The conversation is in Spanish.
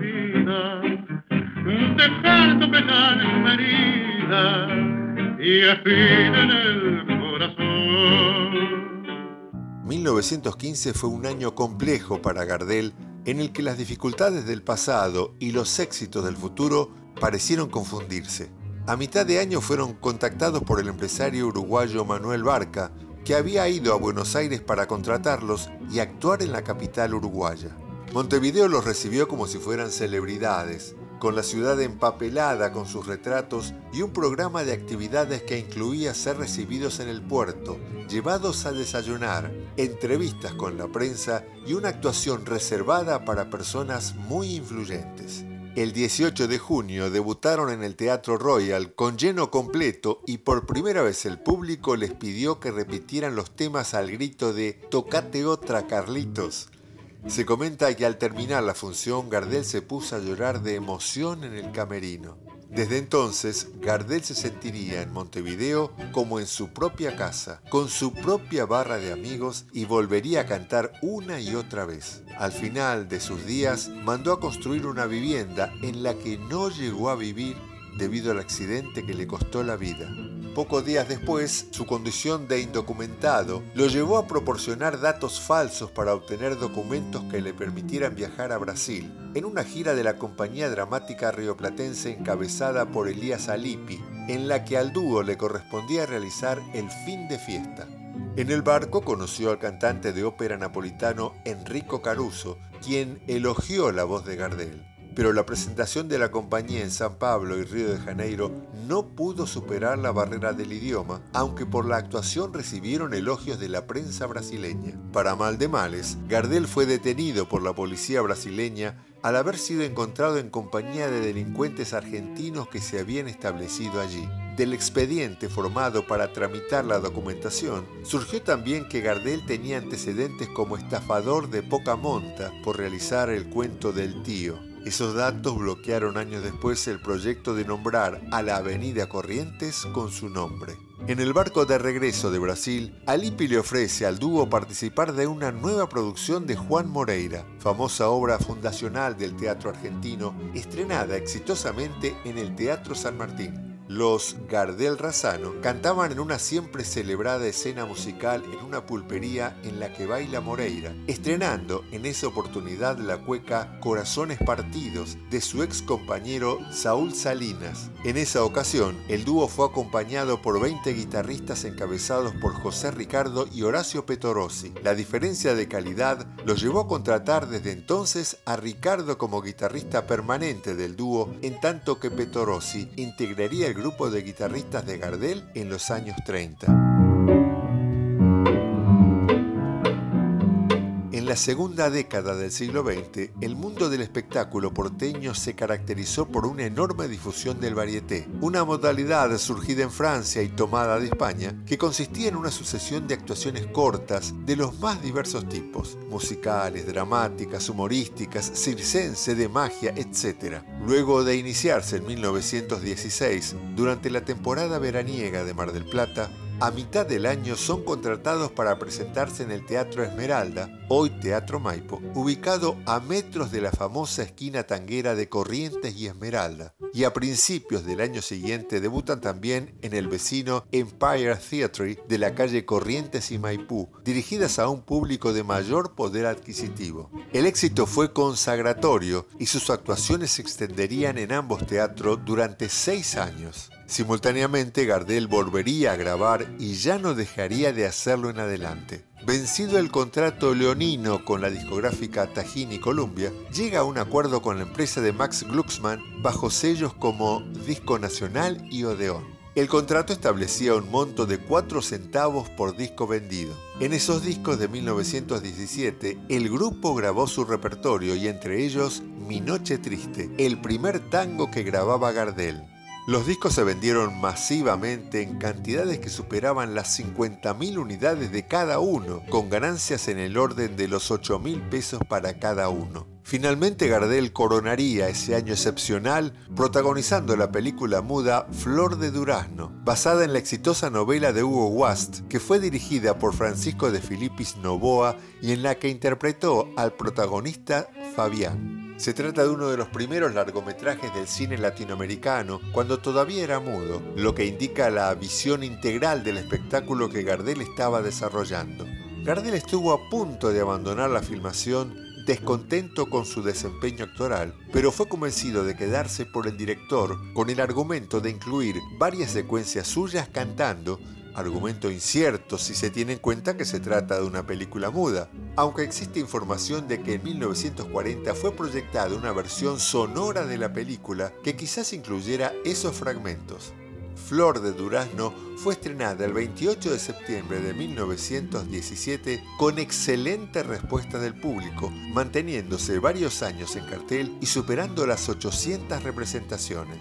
vida, dejar tu en una herida y en el corazón. 1915 fue un año complejo para Gardel en el que las dificultades del pasado y los éxitos del futuro parecieron confundirse. A mitad de año fueron contactados por el empresario uruguayo Manuel Barca, que había ido a Buenos Aires para contratarlos y actuar en la capital uruguaya. Montevideo los recibió como si fueran celebridades, con la ciudad empapelada con sus retratos y un programa de actividades que incluía ser recibidos en el puerto, llevados a desayunar, entrevistas con la prensa y una actuación reservada para personas muy influyentes. El 18 de junio debutaron en el Teatro Royal con lleno completo y por primera vez el público les pidió que repitieran los temas al grito de Tocate otra Carlitos. Se comenta que al terminar la función Gardel se puso a llorar de emoción en el camerino. Desde entonces, Gardel se sentiría en Montevideo como en su propia casa, con su propia barra de amigos y volvería a cantar una y otra vez. Al final de sus días, mandó a construir una vivienda en la que no llegó a vivir debido al accidente que le costó la vida. Pocos días después, su condición de indocumentado lo llevó a proporcionar datos falsos para obtener documentos que le permitieran viajar a Brasil, en una gira de la compañía dramática rioplatense encabezada por Elías Alipi, en la que al dúo le correspondía realizar el fin de fiesta. En el barco conoció al cantante de ópera napolitano Enrico Caruso, quien elogió la voz de Gardel pero la presentación de la compañía en San Pablo y Río de Janeiro no pudo superar la barrera del idioma, aunque por la actuación recibieron elogios de la prensa brasileña. Para mal de males, Gardel fue detenido por la policía brasileña al haber sido encontrado en compañía de delincuentes argentinos que se habían establecido allí. Del expediente formado para tramitar la documentación, surgió también que Gardel tenía antecedentes como estafador de poca monta por realizar el cuento del tío. Esos datos bloquearon años después el proyecto de nombrar a la avenida Corrientes con su nombre. En el barco de regreso de Brasil, Alipi le ofrece al dúo participar de una nueva producción de Juan Moreira, famosa obra fundacional del teatro argentino, estrenada exitosamente en el Teatro San Martín. Los Gardel Razano cantaban en una siempre celebrada escena musical en una pulpería en la que baila Moreira, estrenando en esa oportunidad la cueca Corazones Partidos de su ex compañero Saúl Salinas. En esa ocasión, el dúo fue acompañado por 20 guitarristas encabezados por José Ricardo y Horacio Petorossi. La diferencia de calidad los llevó a contratar desde entonces a Ricardo como guitarrista permanente del dúo, en tanto que Petorossi integraría el grupo de guitarristas de Gardel en los años 30. Segunda década del siglo XX, el mundo del espectáculo porteño se caracterizó por una enorme difusión del varieté, una modalidad surgida en Francia y tomada de España, que consistía en una sucesión de actuaciones cortas de los más diversos tipos, musicales, dramáticas, humorísticas, circense, de magia, etc. Luego de iniciarse en 1916, durante la temporada veraniega de Mar del Plata, a mitad del año son contratados para presentarse en el Teatro Esmeralda, hoy Teatro Maipo, ubicado a metros de la famosa esquina tanguera de Corrientes y Esmeralda. Y a principios del año siguiente debutan también en el vecino Empire Theatre de la calle Corrientes y Maipú, dirigidas a un público de mayor poder adquisitivo. El éxito fue consagratorio y sus actuaciones se extenderían en ambos teatros durante seis años. Simultáneamente, Gardel volvería a grabar y ya no dejaría de hacerlo en adelante. Vencido el contrato leonino con la discográfica Tajini Columbia, llega a un acuerdo con la empresa de Max Glucksmann bajo sellos como Disco Nacional y Odeón. El contrato establecía un monto de 4 centavos por disco vendido. En esos discos de 1917, el grupo grabó su repertorio y entre ellos Mi Noche Triste, el primer tango que grababa Gardel. Los discos se vendieron masivamente en cantidades que superaban las 50.000 unidades de cada uno, con ganancias en el orden de los 8.000 pesos para cada uno. Finalmente Gardel coronaría ese año excepcional protagonizando la película muda Flor de Durazno, basada en la exitosa novela de Hugo Wast, que fue dirigida por Francisco de Filipis Novoa y en la que interpretó al protagonista Fabián. Se trata de uno de los primeros largometrajes del cine latinoamericano cuando todavía era mudo, lo que indica la visión integral del espectáculo que Gardel estaba desarrollando. Gardel estuvo a punto de abandonar la filmación descontento con su desempeño actoral, pero fue convencido de quedarse por el director con el argumento de incluir varias secuencias suyas cantando argumento incierto si se tiene en cuenta que se trata de una película muda, aunque existe información de que en 1940 fue proyectada una versión sonora de la película que quizás incluyera esos fragmentos. Flor de Durazno fue estrenada el 28 de septiembre de 1917 con excelente respuesta del público, manteniéndose varios años en cartel y superando las 800 representaciones.